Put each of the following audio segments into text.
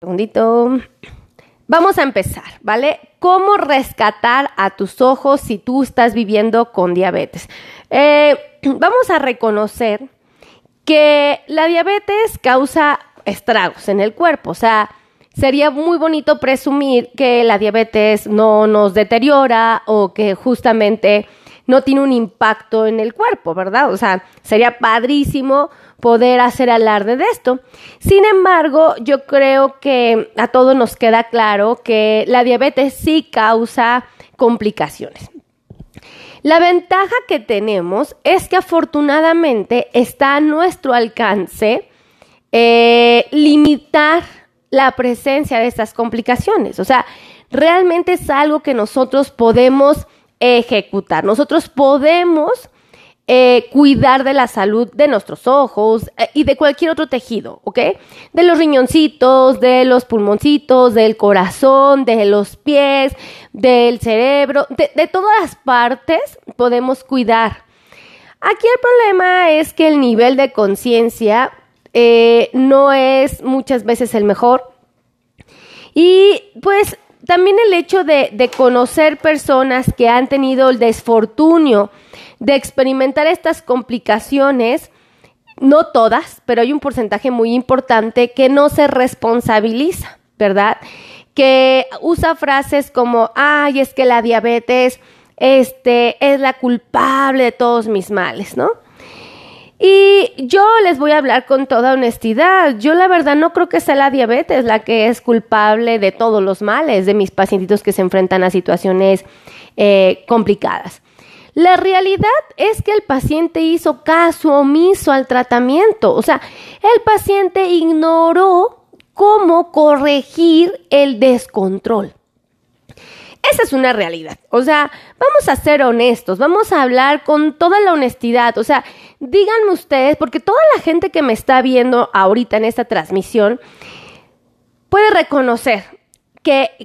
segundito. Vamos a empezar, ¿vale? ¿Cómo rescatar a tus ojos si tú estás viviendo con diabetes? Eh, vamos a reconocer que la diabetes causa estragos en el cuerpo, o sea, sería muy bonito presumir que la diabetes no nos deteriora o que justamente no tiene un impacto en el cuerpo, ¿verdad? O sea, sería padrísimo poder hacer alarde de esto. Sin embargo, yo creo que a todos nos queda claro que la diabetes sí causa complicaciones. La ventaja que tenemos es que afortunadamente está a nuestro alcance eh, limitar la presencia de estas complicaciones. O sea, realmente es algo que nosotros podemos ejecutar. Nosotros podemos eh, cuidar de la salud de nuestros ojos eh, y de cualquier otro tejido, ¿ok? De los riñoncitos, de los pulmoncitos, del corazón, de los pies, del cerebro, de, todas las partes podemos cuidar. Aquí el problema es que el nivel de conciencia eh, no es muchas veces el mejor. Y pues también el hecho de, conocer personas que han tenido el desfortunio de experimentar estas complicaciones, no todas, pero hay un porcentaje muy importante que no se responsabiliza, ¿verdad? Que usa frases como, ay, es que la diabetes este, es la culpable de todos mis males, ¿no? Y yo les voy a hablar con toda honestidad. Yo la verdad no creo que sea la diabetes la que es culpable de todos los males de mis pacientitos que se enfrentan a situaciones eh, complicadas. La realidad es que el paciente hizo caso omiso al tratamiento, o sea, el paciente ignoró cómo corregir el descontrol. Esa es una realidad. O sea, vamos a ser honestos, vamos a hablar con toda la honestidad. O sea, díganme ustedes, porque toda la gente que me está viendo ahorita en esta transmisión puede reconocer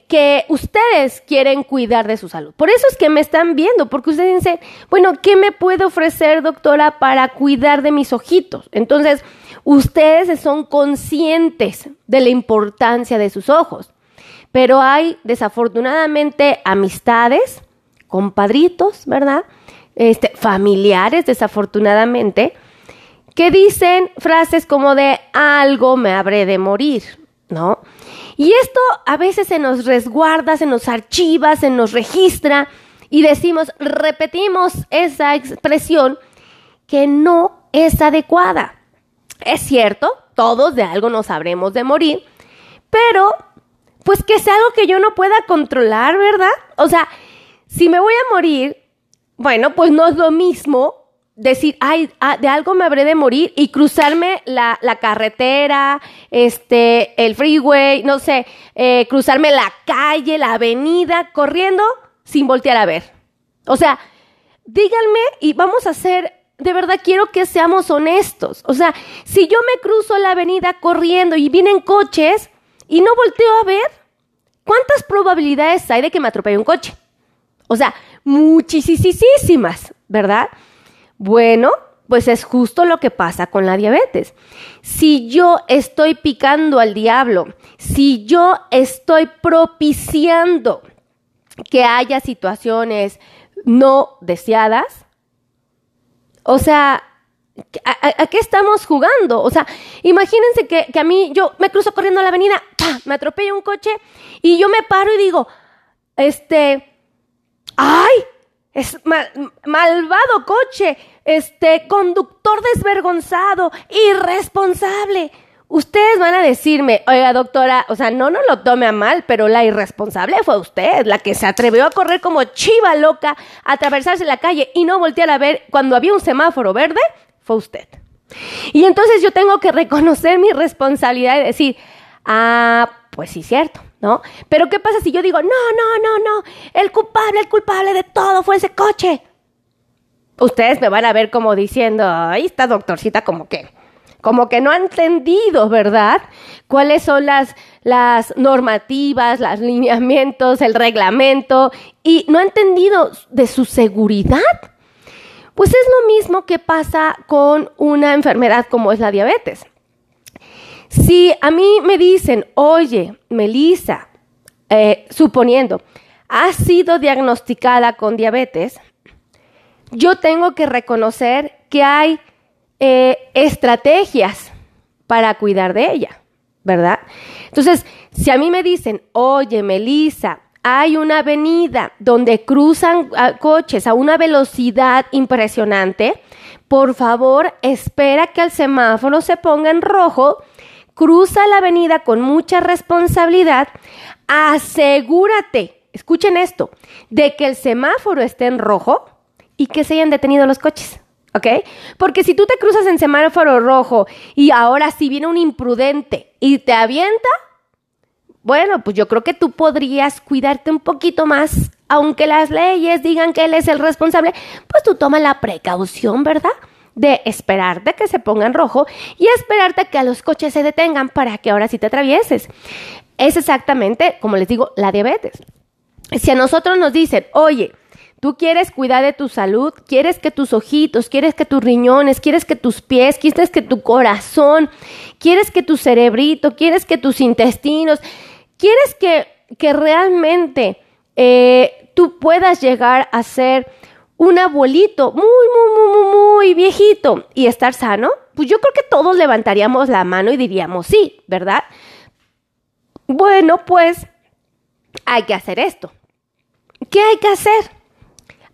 que, ustedes quieren cuidar de su salud. Por eso es que me están viendo, porque ustedes dicen, bueno, ¿qué me puede ofrecer, doctora, para cuidar de mis ojitos? Entonces, ustedes son conscientes de la importancia de sus ojos. Pero hay, desafortunadamente, amistades, compadritos, ¿verdad? Este, familiares, desafortunadamente, que dicen frases como de algo me habré de morir, ¿no? Y esto a veces se nos resguarda, se nos archiva, se nos registra y decimos, repetimos esa expresión que no es adecuada. Es cierto, todos de algo nos sabremos de morir, pero pues que es algo que yo no pueda controlar, ¿verdad? O sea, si me voy a morir, bueno, pues no es lo mismo decir, ay, ah, de algo me habré de morir y cruzarme la, carretera, este, el freeway, no sé, eh, cruzarme la calle, la avenida, corriendo sin voltear a ver. O sea, díganme y vamos a hacer, de verdad quiero que seamos honestos. O sea, si yo me cruzo la avenida corriendo y vienen coches y no volteo a ver, ¿cuántas probabilidades hay de que me atropelle un coche? O sea, muchísimas, ¿verdad? Bueno, pues es justo lo que pasa con la diabetes. Si yo estoy picando al diablo, si yo estoy propiciando que haya situaciones no deseadas, o sea, ¿a, qué estamos jugando? O sea, imagínense que, a mí yo me cruzo corriendo a la avenida, me atropella un coche y yo me paro y digo, este, ay, es malvado coche, este conductor desvergonzado, irresponsable. Ustedes van a decirme, oiga doctora, o sea, no no lo tome a mal, pero la irresponsable fue usted, la que se atrevió a correr como chiva loca, a atravesarse la calle y no voltear a ver cuando había un semáforo verde, usted. Y entonces yo tengo que reconocer mi responsabilidad y decir, ah, pues sí, cierto, ¿no? Pero ¿qué pasa si yo digo, no, no, no, no, el culpable, el culpable de todo fue ese coche? Ustedes me van a ver como diciendo, ahí está doctorcita como que, como que no ha entendido, ¿verdad? ¿Cuáles son las, las normativas, los lineamientos, el reglamento? Y no ha entendido de su seguridad. Pues es lo mismo que pasa con una enfermedad como es la diabetes. Si a mí me dicen, oye, Melissa, eh, suponiendo, has sido diagnosticada con diabetes, yo tengo que reconocer que hay eh, estrategias para cuidar de ella, ¿verdad? Entonces, si a mí me dicen, oye, Melissa, hay una avenida donde cruzan ah, coches a una velocidad impresionante, por favor, espera que el semáforo se ponga en rojo, cruza la avenida con mucha responsabilidad, asegúrate, escuchen esto, de que el semáforo esté en rojo y que se hayan detenido los coches. ¿Ok? Porque si tú te cruzas en semáforo rojo y ahora si viene un imprudente y te avienta, bueno, pues yo creo que tú podrías cuidarte un poquito más, aunque las leyes digan que él es el responsable, pues tú toma la precaución, ¿verdad? De esperarte que se ponga en rojo y esperarte que a los coches se detengan para que ahora sí te atravieses. Es exactamente, como les digo, la diabetes. Si a nosotros nos dicen, oye, Tú quieres cuidar de tu salud, quieres que tus ojitos, quieres que tus riñones, quieres que tus pies, quieres que tu corazón, quieres que tu cerebrito, quieres que tus intestinos, quieres que, que realmente eh, tú puedas llegar a ser un abuelito muy, muy, muy, muy viejito y estar sano, pues yo creo que todos levantaríamos la mano y diríamos sí, ¿verdad? Bueno, pues hay que hacer esto. ¿Qué hay que hacer?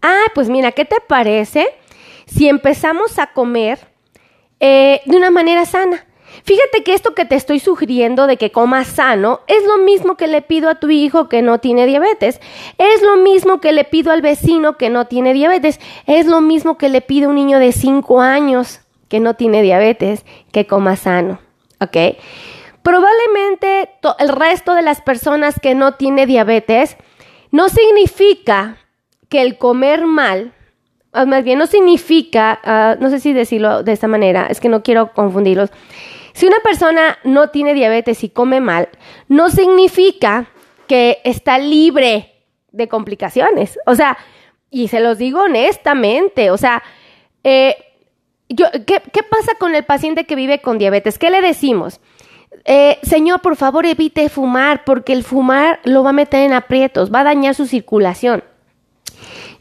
Ah, pues mira, ¿qué te parece si empezamos a comer eh, de una manera sana? Fíjate que esto que te estoy sugiriendo de que comas sano es lo mismo que le pido a tu hijo que no tiene diabetes, es lo mismo que le pido al vecino que no tiene diabetes, es lo mismo que le pido a un niño de 5 años que no tiene diabetes que coma sano, ¿ok? Probablemente el resto de las personas que no tiene diabetes no significa que el comer mal, ah, más bien no significa, ah, no sé si decirlo de esta manera, es que no quiero confundirlos. Si una persona no tiene diabetes y come mal, no significa que está libre de complicaciones. O sea, y se los digo honestamente, o sea, eh, yo, ¿qué, pasa con el paciente que vive con diabetes? ¿Qué le decimos? Eh, señor, por favor evite fumar porque el fumar lo va a meter en aprietos, va a dañar su circulación.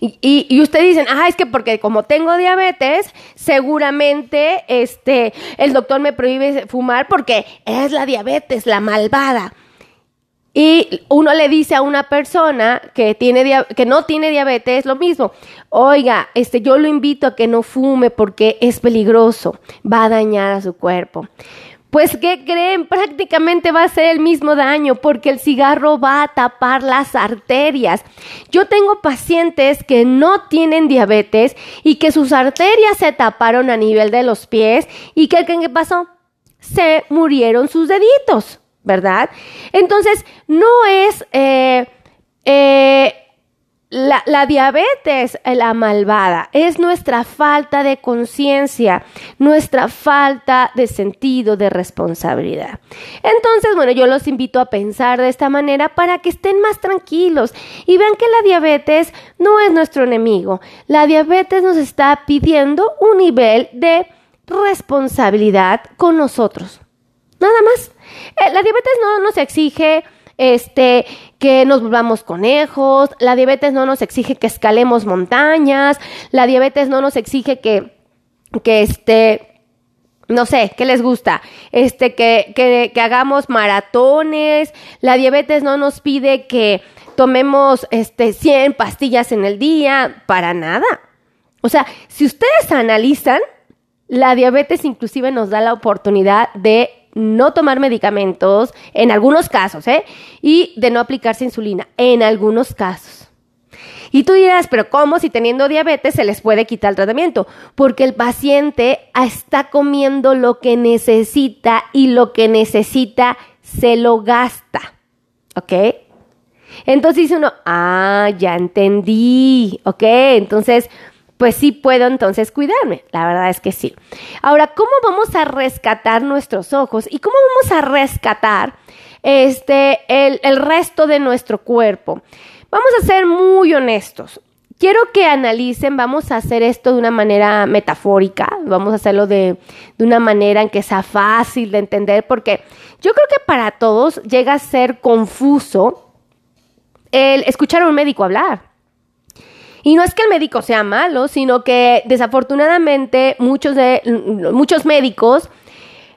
Y, y, ustedes dicen, ah, es que porque como tengo diabetes, seguramente este, el doctor me prohíbe fumar porque es la diabetes, la malvada. Y uno le dice a una persona que, tiene, que no tiene diabetes lo mismo. Oiga, este, yo lo invito a que no fume porque es peligroso, va a dañar a su cuerpo. Pues, ¿qué creen? Prácticamente va a ser el mismo daño porque el cigarro va a tapar las arterias. Yo tengo pacientes que no tienen diabetes y que sus arterias se taparon a nivel de los pies y ¿qué que pasó? Se murieron sus deditos, ¿verdad? Entonces, no es... Eh, eh, la, diabetes, la malvada, es nuestra falta de conciencia, nuestra falta de sentido de responsabilidad. Entonces, bueno, yo los invito a pensar de esta manera para que estén más tranquilos y vean que la diabetes no es nuestro enemigo. La diabetes nos está pidiendo un nivel de responsabilidad con nosotros. Nada más. Eh, la diabetes no nos exige este, que nos volvamos conejos, la diabetes no nos exige que escalemos montañas, la diabetes no nos exige que, que este, no sé, ¿qué les gusta? Este, que, que, que hagamos maratones, la diabetes no nos pide que tomemos, este, 100 pastillas en el día, para nada. O sea, si ustedes analizan, la diabetes inclusive nos da la oportunidad de no tomar medicamentos, en algunos casos, ¿eh? Y de no aplicarse insulina, en algunos casos. Y tú dirás, pero ¿cómo si teniendo diabetes se les puede quitar el tratamiento? Porque el paciente está comiendo lo que necesita y lo que necesita se lo gasta. ¿Ok? Entonces dice uno, ah, ya entendí. ¿Ok? Entonces pues sí puedo entonces cuidarme. La verdad es que sí. Ahora, ¿cómo vamos a rescatar nuestros ojos y cómo vamos a rescatar este, el, el resto de nuestro cuerpo? Vamos a ser muy honestos. quiero que analicen, vamos a hacer esto de una manera metafórica, vamos a hacerlo de, de, una manera en que sea fácil de entender, porque yo creo que para todos llega a ser confuso el escuchar a un médico hablar. Y no es que el médico sea malo, sino que desafortunadamente muchos, de, muchos médicos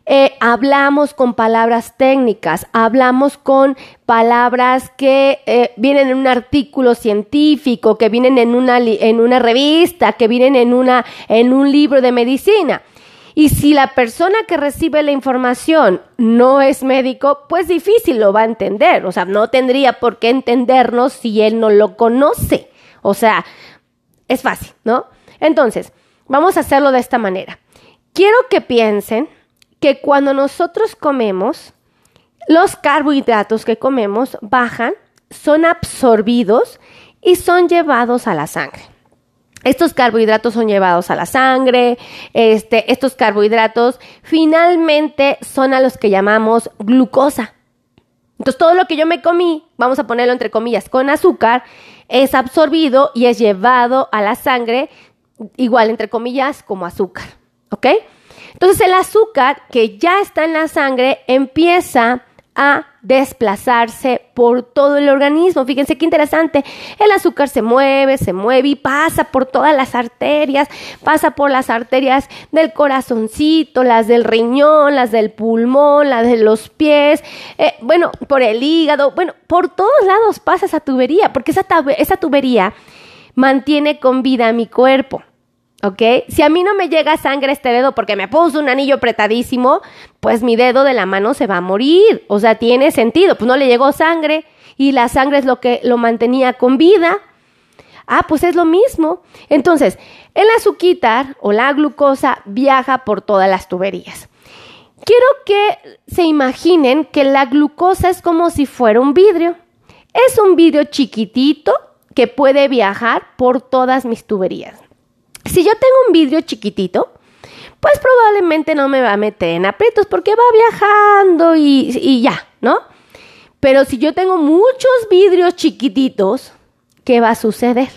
eh, hablamos con palabras técnicas, hablamos con palabras que eh, vienen en un artículo científico, que vienen en una, en una revista, que vienen en, una, en un libro de medicina. Y si la persona que recibe la información no es médico, pues difícil lo va a entender. O sea, no tendría por qué entendernos si él no lo conoce. O sea, es fácil, ¿no? Entonces, vamos a hacerlo de esta manera. Quiero que piensen que cuando nosotros comemos, los carbohidratos que comemos bajan, son absorbidos y son llevados a la sangre. Estos carbohidratos son llevados a la sangre, este, estos carbohidratos finalmente son a los que llamamos glucosa. Entonces todo lo que yo me comí, vamos a ponerlo entre comillas, con azúcar, es absorbido y es llevado a la sangre, igual entre comillas, como azúcar. ¿Ok? Entonces el azúcar que ya está en la sangre empieza a desplazarse por todo el organismo. Fíjense qué interesante. El azúcar se mueve, se mueve y pasa por todas las arterias, pasa por las arterias del corazoncito, las del riñón, las del pulmón, las de los pies, eh, bueno, por el hígado, bueno, por todos lados pasa esa tubería, porque esa, esa tubería mantiene con vida mi cuerpo. ¿Ok? Si a mí no me llega sangre este dedo porque me puso un anillo apretadísimo, pues mi dedo de la mano se va a morir. O sea, tiene sentido. Pues no le llegó sangre y la sangre es lo que lo mantenía con vida. Ah, pues es lo mismo. Entonces, el azúcar o la glucosa viaja por todas las tuberías. Quiero que se imaginen que la glucosa es como si fuera un vidrio. Es un vidrio chiquitito que puede viajar por todas mis tuberías. Si yo tengo un vidrio chiquitito, pues probablemente no me va a meter en aprietos porque va viajando y, y ya, ¿no? Pero si yo tengo muchos vidrios chiquititos, ¿qué va a suceder?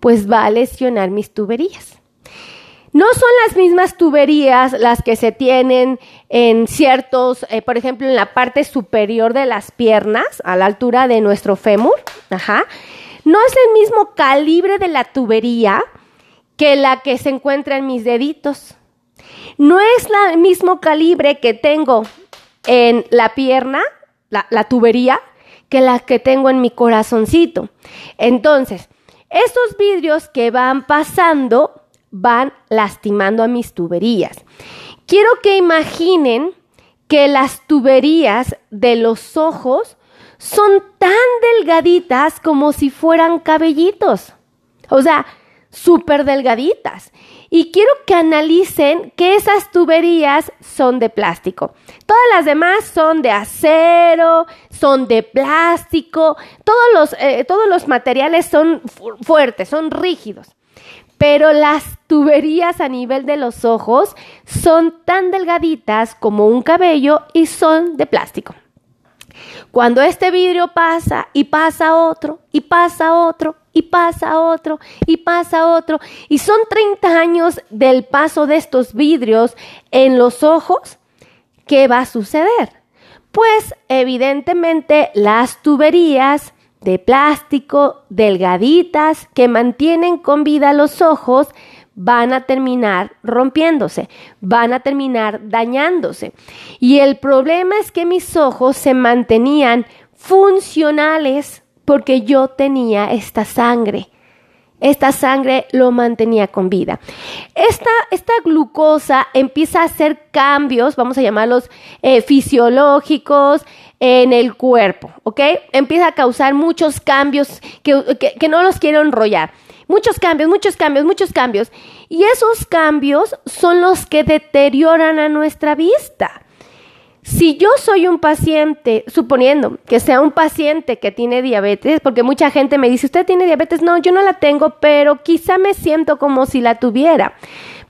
Pues va a lesionar mis tuberías. No son las mismas tuberías las que se tienen en ciertos, eh, por ejemplo, en la parte superior de las piernas, a la altura de nuestro fémur. Ajá. No es el mismo calibre de la tubería que la que se encuentra en mis deditos. No es el mismo calibre que tengo en la pierna, la, tubería, que la que tengo en mi corazoncito. Entonces, estos vidrios que van pasando van lastimando a mis tuberías. Quiero que imaginen que las tuberías de los ojos son tan delgaditas como si fueran cabellitos. O sea, súper delgaditas. Y quiero que analicen que esas tuberías son de plástico. Todas las demás son de acero, son de plástico, todos los, eh, todos los materiales son fuertes, son rígidos. Pero las tuberías a nivel de los ojos son tan delgaditas como un cabello y son de plástico. Cuando este vidrio pasa y pasa otro y pasa otro y pasa otro y pasa otro y son 30 años del paso de estos vidrios en los ojos, ¿qué va a suceder? Pues evidentemente las tuberías de plástico delgaditas que mantienen con vida los ojos van a terminar rompiéndose, van a terminar dañándose. Y el problema es que mis ojos se mantenían funcionales porque yo tenía esta sangre. Esta sangre lo mantenía con vida. Esta, esta glucosa empieza a hacer cambios, vamos a llamarlos eh, fisiológicos, en el cuerpo, ¿ok? Empieza a causar muchos cambios que, que no los quiero enrollar. Muchos cambios, muchos cambios, muchos cambios. Y esos cambios son los que deterioran a nuestra vista. Si yo soy un paciente, suponiendo que sea un paciente que tiene diabetes, porque mucha gente me dice, ¿usted tiene diabetes? No, yo no la tengo, pero quizá me siento como si la tuviera.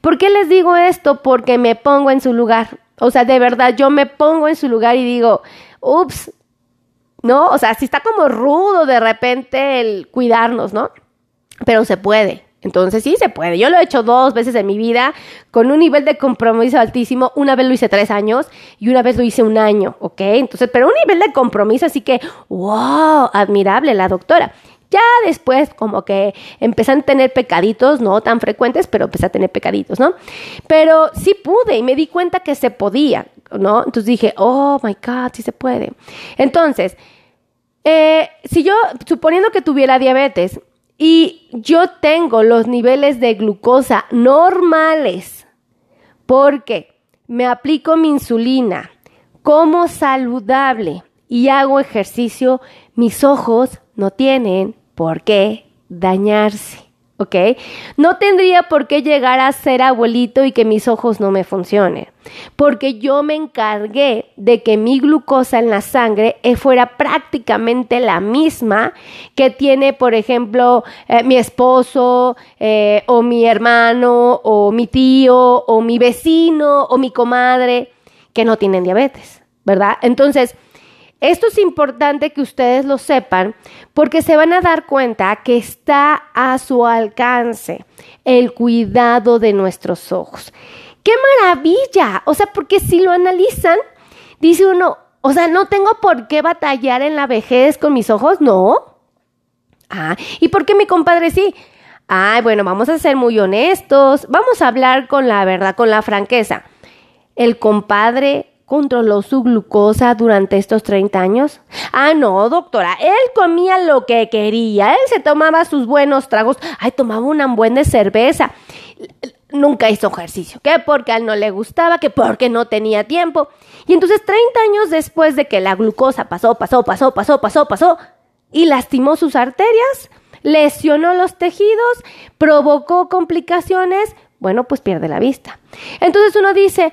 ¿Por qué les digo esto? Porque me pongo en su lugar. O sea, de verdad, yo me pongo en su lugar y digo, ups, ¿no? O sea, si está como rudo de repente el cuidarnos, ¿no? pero se puede. Entonces sí se puede. Yo lo he hecho dos veces en mi vida con un nivel de compromiso altísimo. Una vez lo hice tres años y una vez lo hice un año, ¿ok? Entonces, pero un nivel de compromiso, así que, wow, admirable la doctora. Ya después como que empecé a tener pecaditos, no tan frecuentes, pero empecé a tener pecaditos, ¿no? Pero sí pude y me di cuenta que se podía, ¿no? Entonces dije, oh my God, sí se puede. Entonces, eh, si yo, suponiendo que tuviera diabetes y yo tengo los niveles de glucosa normales, porque me aplico mi insulina, como saludable y hago ejercicio, mis ojos no tienen por qué dañarse, ¿ok? No tendría por qué llegar a ser abuelito y que mis ojos no me funcionen, porque yo me encargué de que mi glucosa en la sangre eh, fuera prácticamente la misma que tiene, por ejemplo, eh, mi esposo eh, o mi hermano o mi tío o mi vecino o mi comadre que no tienen diabetes, ¿verdad? Entonces, esto es importante que ustedes lo sepan porque se van a dar cuenta que está a su alcance el cuidado de nuestros ojos. ¡Qué maravilla! O sea, porque si lo analizan, dice uno, o sea, no tengo por qué batallar en la vejez con mis ojos, no. Ah, ¿y por qué mi compadre sí? Ay, bueno, vamos a ser muy honestos, vamos a hablar con la verdad, con la franqueza. El compadre controló su glucosa durante estos 30 años? Ah, no, doctora, él comía lo que quería, él se tomaba sus buenos tragos, ay, tomaba una buena cerveza. Nunca hizo ejercicio, que porque a él no le gustaba, que porque no tenía tiempo. Y entonces 30 años después de que la glucosa pasó, pasó, pasó, pasó, pasó, pasó, y lastimó sus arterias, lesionó los tejidos, provocó complicaciones, bueno, pues pierde la vista. Entonces uno dice,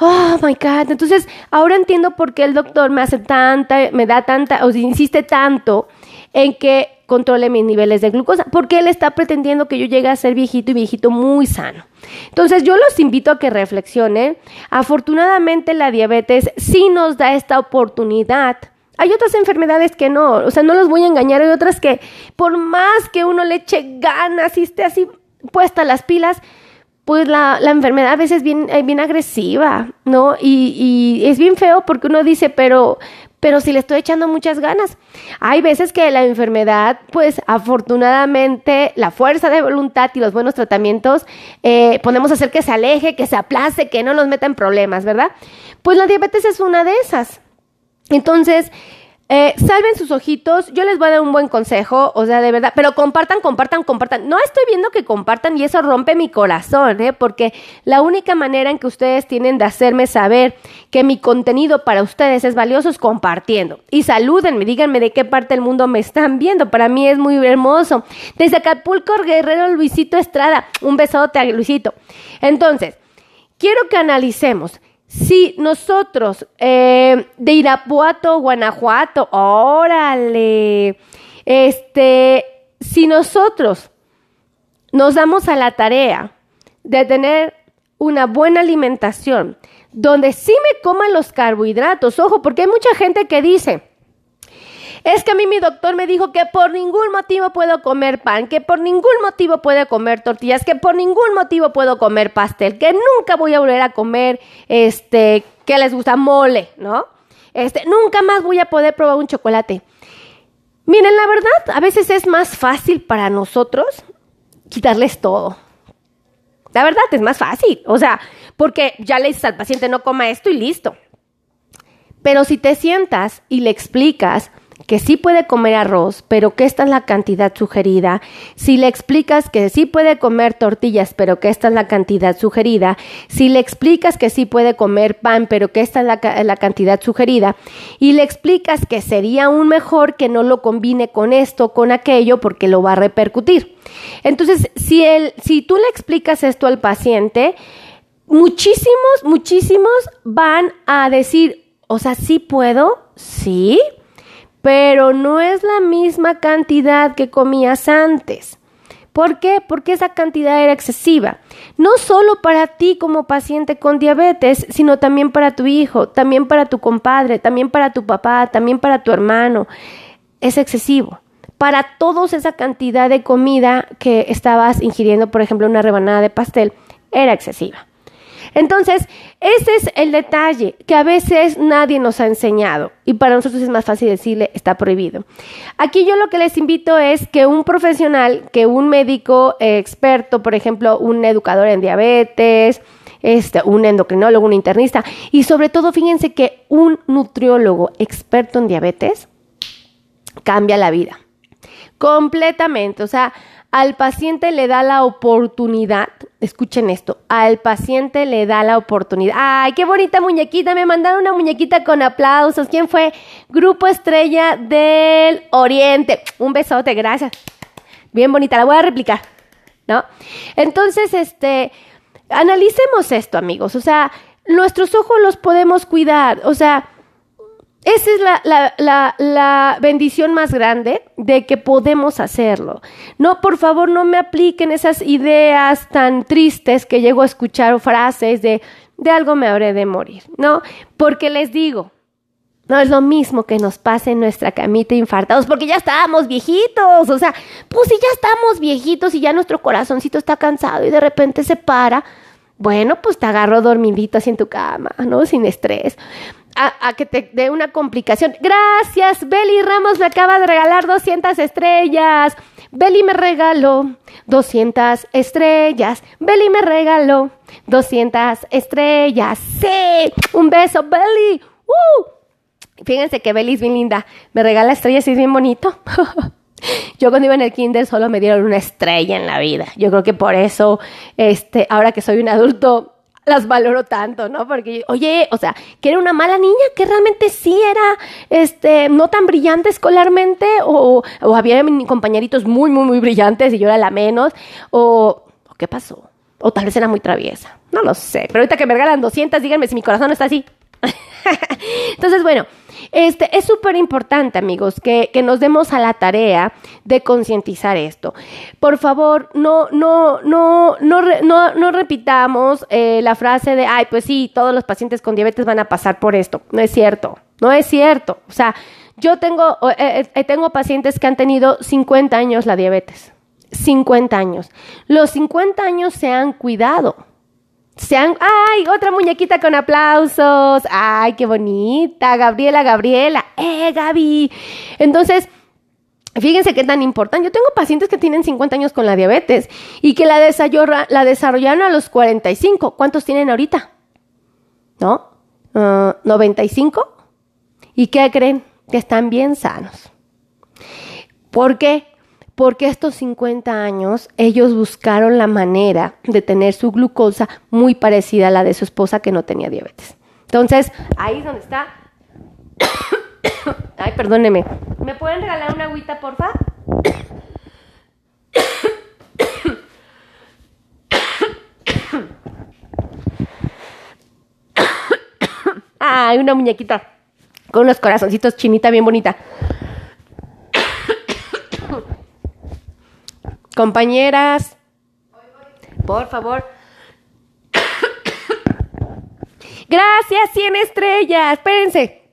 Oh my God. Entonces, ahora entiendo por qué el doctor me hace tanta, me da tanta, o insiste tanto en que controle mis niveles de glucosa, porque él está pretendiendo que yo llegue a ser viejito y viejito muy sano. Entonces, yo los invito a que reflexionen. Afortunadamente, la diabetes sí nos da esta oportunidad. Hay otras enfermedades que no, o sea, no los voy a engañar, hay otras que por más que uno le eche ganas y esté así puesta las pilas, pues la, enfermedad a veces es bien, eh, bien agresiva, ¿no? Y, y, es bien feo porque uno dice, pero, pero si le estoy echando muchas ganas. Hay veces que la enfermedad, pues afortunadamente, la fuerza de voluntad y los buenos tratamientos eh, podemos hacer que se aleje, que se aplace, que no nos meta en problemas, ¿verdad? Pues la diabetes es una de esas. Entonces, eh, salven sus ojitos, yo les voy a dar un buen consejo, o sea, de verdad, pero compartan, compartan, compartan. No estoy viendo que compartan y eso rompe mi corazón, ¿eh? Porque la única manera en que ustedes tienen de hacerme saber que mi contenido para ustedes es valioso es compartiendo. Y salúdenme, díganme de qué parte del mundo me están viendo. Para mí es muy hermoso. Desde Acapulco, Guerrero, Luisito Estrada. Un besote a Luisito. Entonces, quiero que analicemos si nosotros eh, de Irapuato, Guanajuato, órale, este, si nosotros nos damos a la tarea de tener una buena alimentación, donde sí me coman los carbohidratos, ojo, porque hay mucha gente que dice, es que a mí mi doctor me dijo que por ningún motivo puedo comer pan, que por ningún motivo puedo comer tortillas, que por ningún motivo puedo comer pastel, que nunca voy a volver a comer, este, que les gusta mole, ¿no? Este, nunca más voy a poder probar un chocolate. Miren, la verdad, a veces es más fácil para nosotros quitarles todo. La verdad es más fácil, o sea, porque ya le dices al paciente no coma esto y listo. Pero si te sientas y le explicas que sí puede comer arroz, pero que esta es la cantidad sugerida, si le explicas que sí puede comer tortillas, pero que esta es la cantidad sugerida, si le explicas que sí puede comer pan, pero que esta es la, cantidad sugerida, y le explicas que sería aún mejor que no lo combine con esto, con aquello, porque lo va a repercutir. Entonces, si, si tú le explicas esto al paciente, muchísimos, muchísimos van a decir, o sea, sí puedo, sí, pero no es la misma cantidad que comías antes. ¿Por qué? Porque esa cantidad era excesiva. No solo para ti como paciente con diabetes, sino también para tu hijo, también para tu compadre, también para tu papá, también para tu hermano. Es excesivo. para todos esa cantidad de comida que estabas ingiriendo, por ejemplo, una rebanada de pastel, era excesiva. Entonces, ese es el detalle que a veces nadie nos ha enseñado y para nosotros es más fácil decirle está prohibido. Aquí yo lo que les invito es que un profesional, que un médico experto, por ejemplo, un educador en diabetes, este, un endocrinólogo, un internista y sobre todo fíjense que un nutriólogo experto en diabetes cambia la vida completamente, o sea, al paciente le da la oportunidad, escuchen esto, al paciente le da la oportunidad. ¡Ay, qué bonita muñequita! Me mandaron una muñequita con aplausos. ¿Quién fue? Grupo Estrella del Oriente. Un besote, gracias. Bien bonita, la voy a replicar, ¿no? Entonces, este, analicemos esto, amigos. O sea, nuestros ojos los podemos cuidar. O sea, esa es la, la, la, bendición más grande de que podemos hacerlo. No, por favor, no me apliquen esas ideas tan tristes que llego a escuchar frases de de algo me habré de morir, ¿no? Porque les digo, no es lo mismo que nos pase en nuestra camita infartados, porque ya estábamos viejitos, o sea, pues si ya estamos viejitos y ya nuestro corazoncito está cansado y de repente se para, bueno, pues te agarro dormidito así en tu cama, ¿no? Sin estrés a, que te dé una complicación. Gracias, Beli Ramos me acaba de regalar 200 estrellas. Beli me regaló 200 estrellas. Beli me regaló 200 estrellas. Sí, un beso, Beli. Uh. Fíjense que Beli es bien linda. Me regala estrellas y es bien bonito. Yo cuando iba en el kinder solo me dieron una estrella en la vida. Yo creo que por eso, este, ahora que soy un adulto, las valoro tanto, ¿no? Porque, oye, o sea, que era una mala niña, que realmente sí era, este, no tan brillante escolarmente, o, o había compañeritos muy, muy, muy brillantes y yo era la menos, o, ¿qué pasó? O tal vez era muy traviesa, no lo sé, pero ahorita que me regalan 200, díganme si mi corazón está así. Entonces, bueno, este, es súper importante, amigos, que, nos demos a la tarea de concientizar esto. Por favor, no, no, no, no, no, no repitamos eh, la frase de, ay, pues sí, todos los pacientes con diabetes van a pasar por esto. No es cierto, no es cierto. O sea, yo tengo, eh, eh, tengo pacientes que han tenido 50 años la diabetes. 50 años. Los 50 años se han cuidado sean, ¡ay! Otra muñequita con aplausos. ¡Ay, qué bonita! Gabriela, Gabriela. ¡Eh, Gaby! Entonces, fíjense qué tan importante. Yo tengo pacientes que tienen 50 años con la diabetes y que la, la desarrollaron a los 45. ¿Cuántos tienen ahorita? ¿No? ¿95? Ah, ¿Y qué creen? Que están bien sanos. ¿Por qué? Porque estos 50 años ellos buscaron la manera de tener su glucosa muy parecida a la de su esposa que no tenía diabetes. Entonces, ahí es donde está. Ay, perdóneme. ¿Me pueden regalar una agüita, porfa? Ay, una muñequita con unos corazoncitos chinita bien bonita. Compañeras, por favor. Gracias, 100 estrellas. Espérense.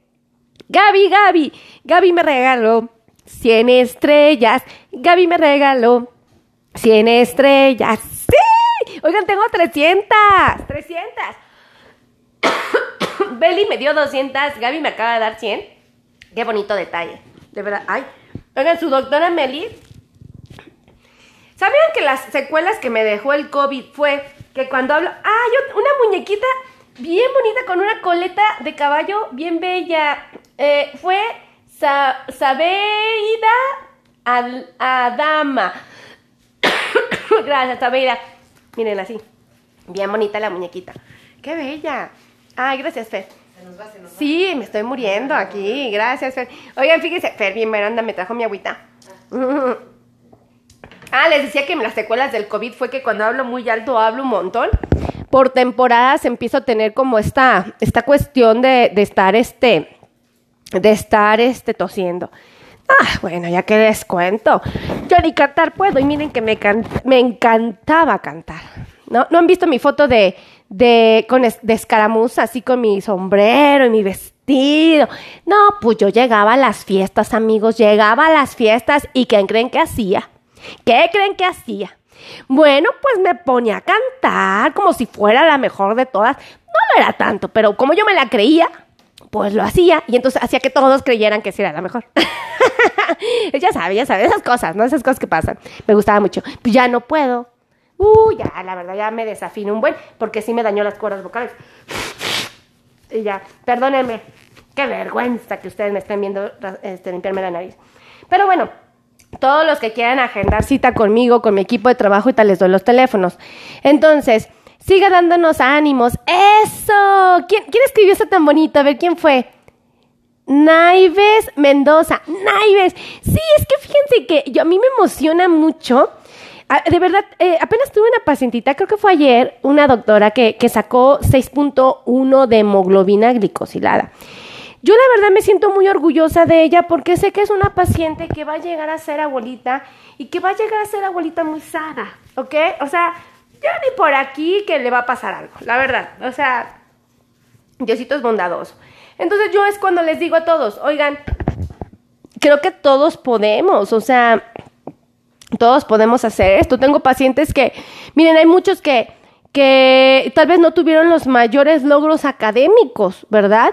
Gaby, Gaby. Gaby me regaló 100 estrellas. Gaby me regaló 100 estrellas. ¡Sí! Oigan, tengo 300. 300. Beli me dio 200. Gaby me acaba de dar 100. Qué bonito detalle. De verdad. Ay. Oigan, su doctora Meli ¿Sabían que las secuelas que me dejó el COVID fue que cuando hablo... ¡Ah! una muñequita bien bonita con una coleta de caballo bien bella. Eh, fue Sabeida Adama. gracias, Sabeida. Miren así. Bien bonita la muñequita. ¡Qué bella! Ay, gracias, Fer. Se nos va, se nos va. Sí, me estoy muriendo aquí. Gracias, Fer. Oigan, fíjense, Fer, bien, Miranda me trajo mi agüita. Ah, les decía que las secuelas del COVID fue que cuando hablo muy alto hablo un montón. Por temporadas empiezo a tener como esta, esta cuestión de, estar este, de estar este tosiendo. Ah, bueno, ya que descuento. Yo ni cantar puedo y miren que me, encantaba cantar. ¿No? ¿No han visto mi foto de, de, con de escaramuza, así con mi sombrero y mi vestido? No, pues yo llegaba a las fiestas, amigos, llegaba a las fiestas y ¿qué creen que hacía? ¿Qué creen que hacía? Bueno, pues me ponía a cantar como si fuera la mejor de todas. No lo era tanto, pero como yo me la creía, pues lo hacía y entonces hacía que todos creyeran que sí era la mejor. ya sabe, ya sabe, esas cosas, ¿no? Esas cosas que pasan. Me gustaba mucho. Pues ya no puedo. Uh, ya, la verdad, ya me desafino un buen, porque sí me dañó las cuerdas vocales. Y ya, perdónenme. Qué vergüenza que ustedes me estén viendo este, limpiarme la nariz. Pero bueno, todos los que quieran agendar cita conmigo, con mi equipo de trabajo y tal, les doy los teléfonos. Entonces, siga dándonos ánimos. ¡Eso! ¿Quién, quién escribió eso tan bonito? A ver, ¿quién fue? Naives Mendoza. Naives. Sí, es que fíjense que yo, a mí me emociona mucho. Ah, de verdad, eh, apenas tuve una pacientita, creo que fue ayer, una doctora que, que sacó 6.1 de hemoglobina glicosilada. Yo la verdad me siento muy orgullosa de ella porque sé que es una paciente que va a llegar a ser abuelita y que va a llegar a ser abuelita muy sana, ¿ok? O sea, ya ni por aquí que le va a pasar algo, la verdad. O sea, Diosito es bondadoso. Entonces yo es cuando les digo a todos, oigan, creo que todos podemos, o sea, todos podemos hacer esto. Tengo pacientes que, miren, hay muchos que que tal vez no tuvieron los mayores logros académicos, ¿verdad?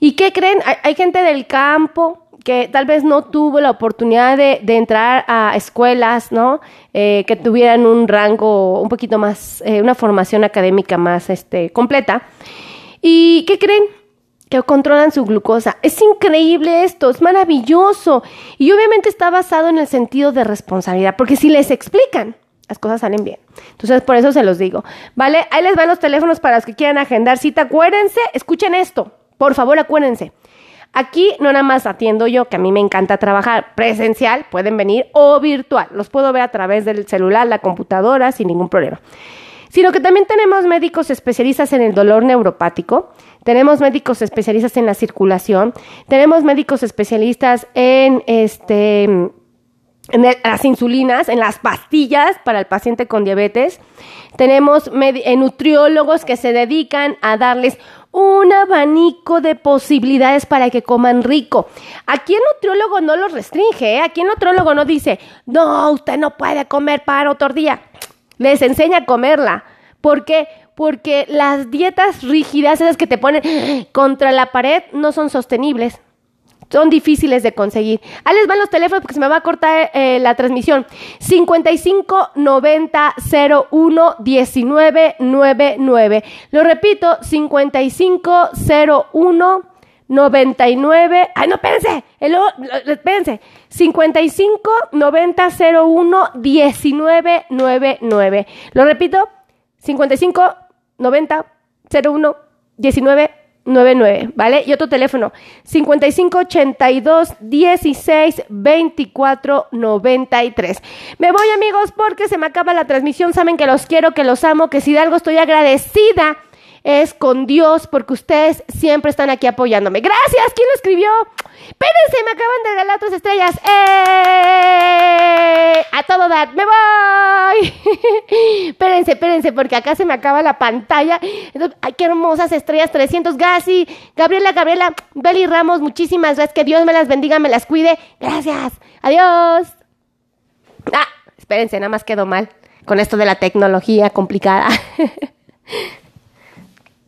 ¿Y qué creen? Hay, gente del campo que tal vez no tuvo la oportunidad de, entrar a escuelas, ¿no? Eh, que tuvieran un rango un poquito más, eh, una formación académica más este, completa. ¿Y qué creen? que controlan su glucosa. Es increíble esto, es maravilloso. Y obviamente está basado en el sentido de responsabilidad, porque si les explican, las cosas salen bien. Entonces, por eso se los digo. ¿Vale? Ahí les van los teléfonos para los que quieran agendar cita. Acuérdense, escuchen esto. Por favor, acuérdense. Aquí no nada más atiendo yo, que a mí me encanta trabajar presencial, pueden venir, o virtual. Los puedo ver a través del celular, la computadora, sin ningún problema. Sino que también tenemos médicos especialistas en el dolor neuropático, tenemos médicos especialistas en la circulación, tenemos médicos especialistas en este en las insulinas, en las pastillas para el paciente con diabetes. Tenemos eh, nutriólogos que se dedican a darles un abanico de posibilidades para que coman rico. Aquí el nutriólogo no los restringe, ¿eh? aquí el nutriólogo no dice, no, usted no puede comer para otro día. Les enseña a comerla. ¿Por qué? Porque las dietas rígidas, esas que te ponen contra la pared, no son sostenibles son difíciles de conseguir. Ahí les van los teléfonos porque se me va a cortar eh, la transmisión. 55 90 01 19 99. Lo repito, 55 01 99. Ay, no, espérense. El, espérense. 55 90 01 19 99. Lo repito, 55 90 01 19 99, ¿vale? Y otro teléfono, 5582 16 24 93. Me voy, amigos, porque se me acaba la transmisión. Saben que los quiero, que los amo, que si de algo estoy agradecida es con Dios porque ustedes siempre están aquí apoyándome. Gracias, ¿quién lo escribió? Espérense, me acaban de regalar otras estrellas. ¡Eh! A todo dar, me voy. espérense, espérense, porque acá se me acaba la pantalla. ay, qué hermosas estrellas, 300. Gassi, Gabriela, Gabriela, Beli Ramos, muchísimas gracias. Que Dios me las bendiga, me las cuide. Gracias. Adiós. Ah, espérense, nada más quedó mal con esto de la tecnología complicada.